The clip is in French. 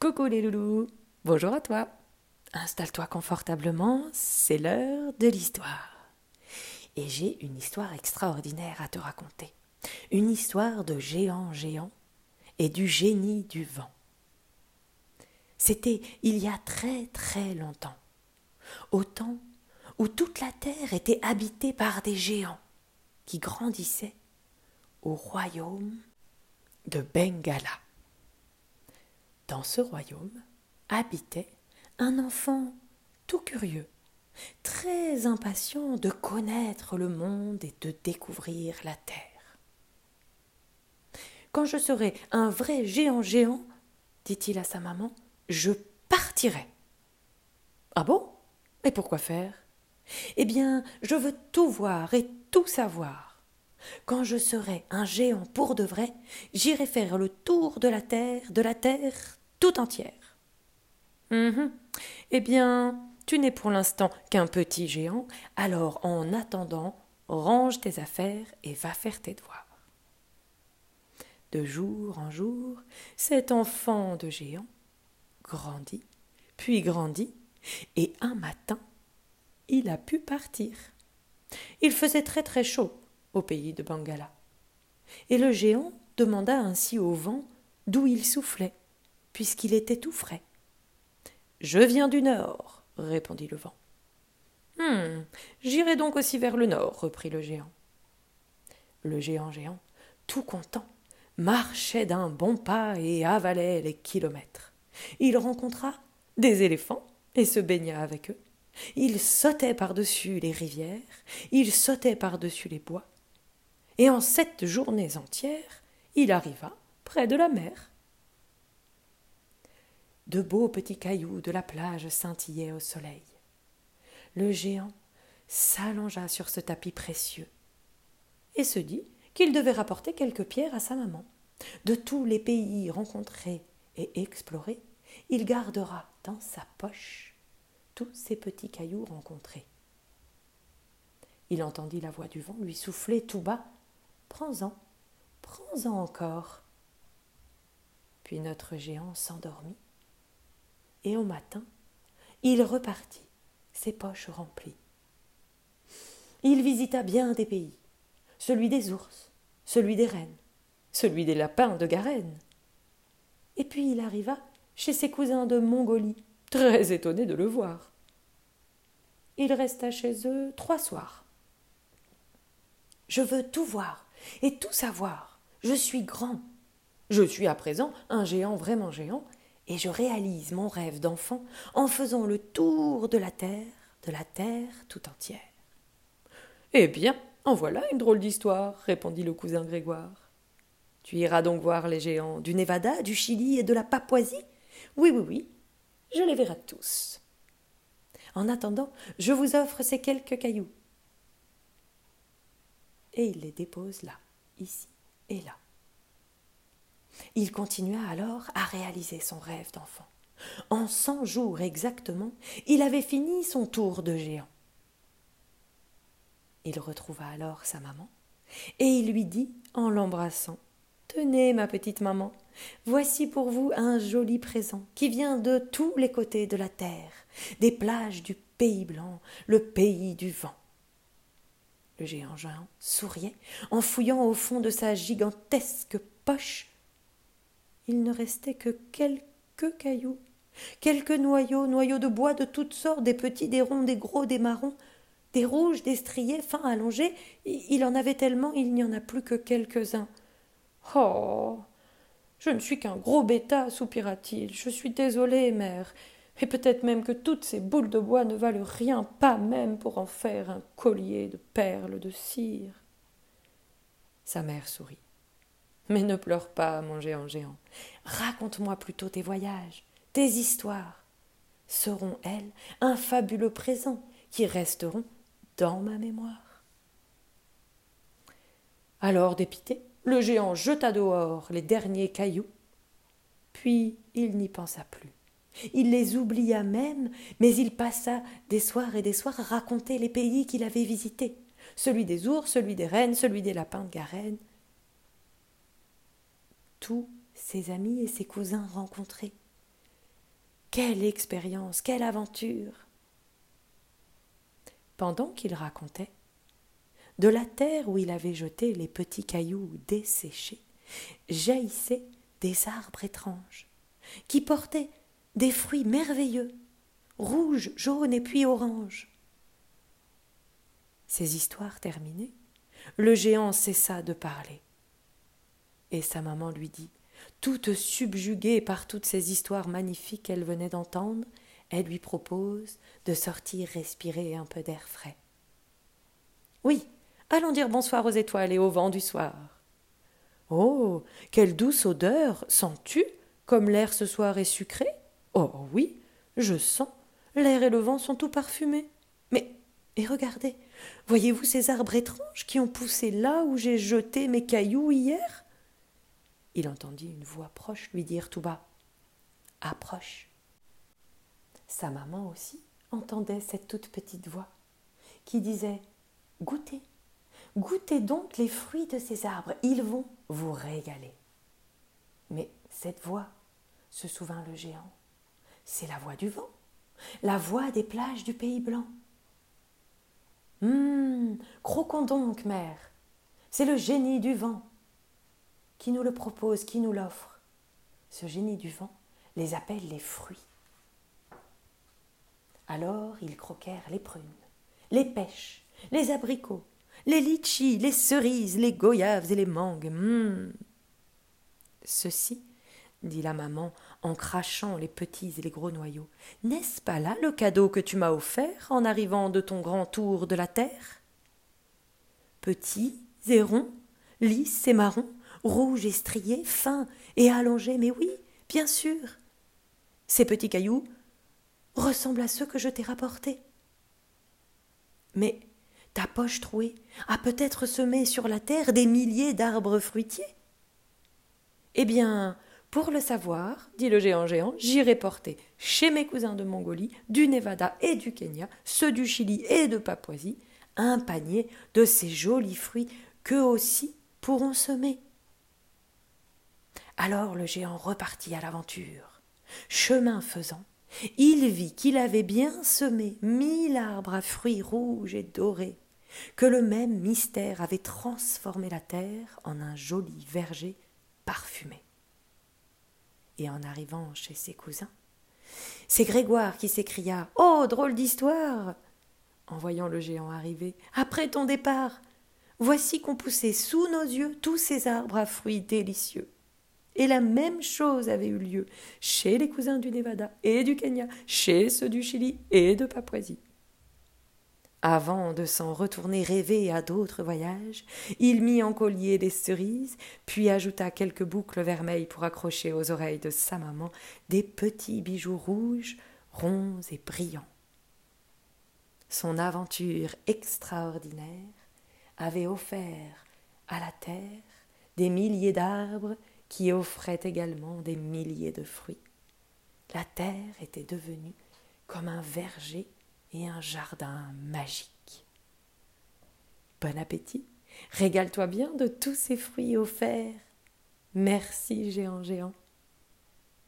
Coucou les loulous, bonjour à toi. Installe-toi confortablement, c'est l'heure de l'histoire. Et j'ai une histoire extraordinaire à te raconter. Une histoire de géant géant et du génie du vent. C'était il y a très très longtemps, au temps où toute la terre était habitée par des géants qui grandissaient au royaume de Bengala. Dans ce royaume habitait un enfant tout curieux, très impatient de connaître le monde et de découvrir la terre. Quand je serai un vrai géant géant, dit-il à sa maman, je partirai. Ah bon? Et pourquoi faire? Eh bien, je veux tout voir et tout savoir. Quand je serai un géant pour de vrai, j'irai faire le tour de la terre, de la terre tout entière. Mhm. Eh bien, tu n'es pour l'instant qu'un petit géant, alors en attendant, range tes affaires et va faire tes devoirs. De jour en jour, cet enfant de géant grandit, puis grandit, et un matin, il a pu partir. Il faisait très très chaud au pays de Bangala. Et le géant demanda ainsi au vent d'où il soufflait, puisqu'il était tout frais. Je viens du nord, répondit le vent. Hum, j'irai donc aussi vers le nord, reprit le géant. Le géant géant, tout content, marchait d'un bon pas et avalait les kilomètres. Il rencontra des éléphants et se baigna avec eux. Il sautait par-dessus les rivières, il sautait par-dessus les bois, et en sept journées entières, il arriva près de la mer. De beaux petits cailloux de la plage scintillaient au soleil. Le géant s'allongea sur ce tapis précieux et se dit qu'il devait rapporter quelques pierres à sa maman. De tous les pays rencontrés et explorés, il gardera dans sa poche tous ces petits cailloux rencontrés. Il entendit la voix du vent lui souffler tout bas Prends-en, prends-en encore. Puis notre géant s'endormit, et au matin, il repartit, ses poches remplies. Il visita bien des pays, celui des ours, celui des rennes, celui des lapins de Garenne. Et puis il arriva chez ses cousins de Mongolie, très étonné de le voir. Il resta chez eux trois soirs. Je veux tout voir, et tout savoir. Je suis grand. Je suis à présent un géant vraiment géant, et je réalise mon rêve d'enfant en faisant le tour de la terre, de la terre tout entière. Eh bien, en voilà une drôle d'histoire, répondit le cousin Grégoire. Tu iras donc voir les géants du Nevada, du Chili et de la Papouasie? Oui, oui, oui, je les verrai tous. En attendant, je vous offre ces quelques cailloux et il les dépose là, ici et là. Il continua alors à réaliser son rêve d'enfant. En cent jours exactement, il avait fini son tour de géant. Il retrouva alors sa maman, et il lui dit en l'embrassant Tenez, ma petite maman, voici pour vous un joli présent qui vient de tous les côtés de la terre, des plages du pays blanc, le pays du vent. Le géant géant souriait en fouillant au fond de sa gigantesque poche. Il ne restait que quelques cailloux, quelques noyaux, noyaux de bois de toutes sortes, des petits, des ronds, des gros, des marrons, des rouges, des striés, fins, allongés. Il en avait tellement, il n'y en a plus que quelques-uns. Oh. Je ne suis qu'un gros bêta, soupira-t-il. Je suis désolé, mère et peut-être même que toutes ces boules de bois ne valent rien, pas même pour en faire un collier de perles de cire. Sa mère sourit. Mais ne pleure pas, mon géant géant. Raconte-moi plutôt tes voyages, tes histoires. Seront, elles, un fabuleux présent qui resteront dans ma mémoire. Alors, dépité, le géant jeta dehors les derniers cailloux, puis il n'y pensa plus. Il les oublia même, mais il passa des soirs et des soirs à raconter les pays qu'il avait visités, celui des ours, celui des rennes, celui des lapins de Garenne. Tous ses amis et ses cousins rencontrés, Quelle expérience, quelle aventure Pendant qu'il racontait, de la terre où il avait jeté les petits cailloux desséchés, jaillissaient des arbres étranges, qui portaient des fruits merveilleux, rouges, jaunes et puis oranges. Ces histoires terminées, le géant cessa de parler. Et sa maman lui dit, toute subjuguée par toutes ces histoires magnifiques qu'elle venait d'entendre, elle lui propose de sortir respirer un peu d'air frais. Oui, allons dire bonsoir aux étoiles et au vent du soir. Oh, quelle douce odeur Sens-tu comme l'air ce soir est sucré? Oh oui, je sens. L'air et le vent sont tout parfumés. Mais, et regardez, voyez-vous ces arbres étranges qui ont poussé là où j'ai jeté mes cailloux hier? Il entendit une voix proche lui dire tout bas Approche. Sa maman aussi entendait cette toute petite voix qui disait Goûtez, goûtez donc les fruits de ces arbres, ils vont vous régaler. Mais cette voix, se souvint le géant, c'est la voix du vent, la voix des plages du pays blanc. Hum, croquons donc, mère, c'est le génie du vent qui nous le propose, qui nous l'offre. Ce génie du vent les appelle les fruits. Alors ils croquèrent les prunes, les pêches, les abricots, les litchis, les cerises, les goyaves et les mangues. Hum. Ceci dit la maman en crachant les petits et les gros noyaux. N'est-ce pas là le cadeau que tu m'as offert en arrivant de ton grand tour de la terre? Petits et ronds, lisses et marrons, rouges et striés, fins et allongés, mais oui, bien sûr. Ces petits cailloux ressemblent à ceux que je t'ai rapportés. Mais ta poche trouée a peut-être semé sur la terre des milliers d'arbres fruitiers. Eh bien, pour le savoir, dit le géant géant, j'irai porter chez mes cousins de Mongolie, du Nevada et du Kenya, ceux du Chili et de Papouasie, un panier de ces jolis fruits qu'eux aussi pourront semer. Alors le géant repartit à l'aventure. Chemin faisant, il vit qu'il avait bien semé mille arbres à fruits rouges et dorés, que le même mystère avait transformé la terre en un joli verger parfumé et en arrivant chez ses cousins, c'est Grégoire qui s'écria Oh, drôle d'histoire En voyant le géant arriver, après ton départ, voici qu'on poussait sous nos yeux tous ces arbres à fruits délicieux. Et la même chose avait eu lieu chez les cousins du Nevada et du Kenya, chez ceux du Chili et de Papouasie. Avant de s'en retourner rêver à d'autres voyages, il mit en collier des cerises, puis ajouta quelques boucles vermeilles pour accrocher aux oreilles de sa maman des petits bijoux rouges, ronds et brillants. Son aventure extraordinaire avait offert à la terre des milliers d'arbres qui offraient également des milliers de fruits. La terre était devenue comme un verger et un jardin magique. Bon appétit, régale-toi bien de tous ces fruits offerts. Merci, géant géant.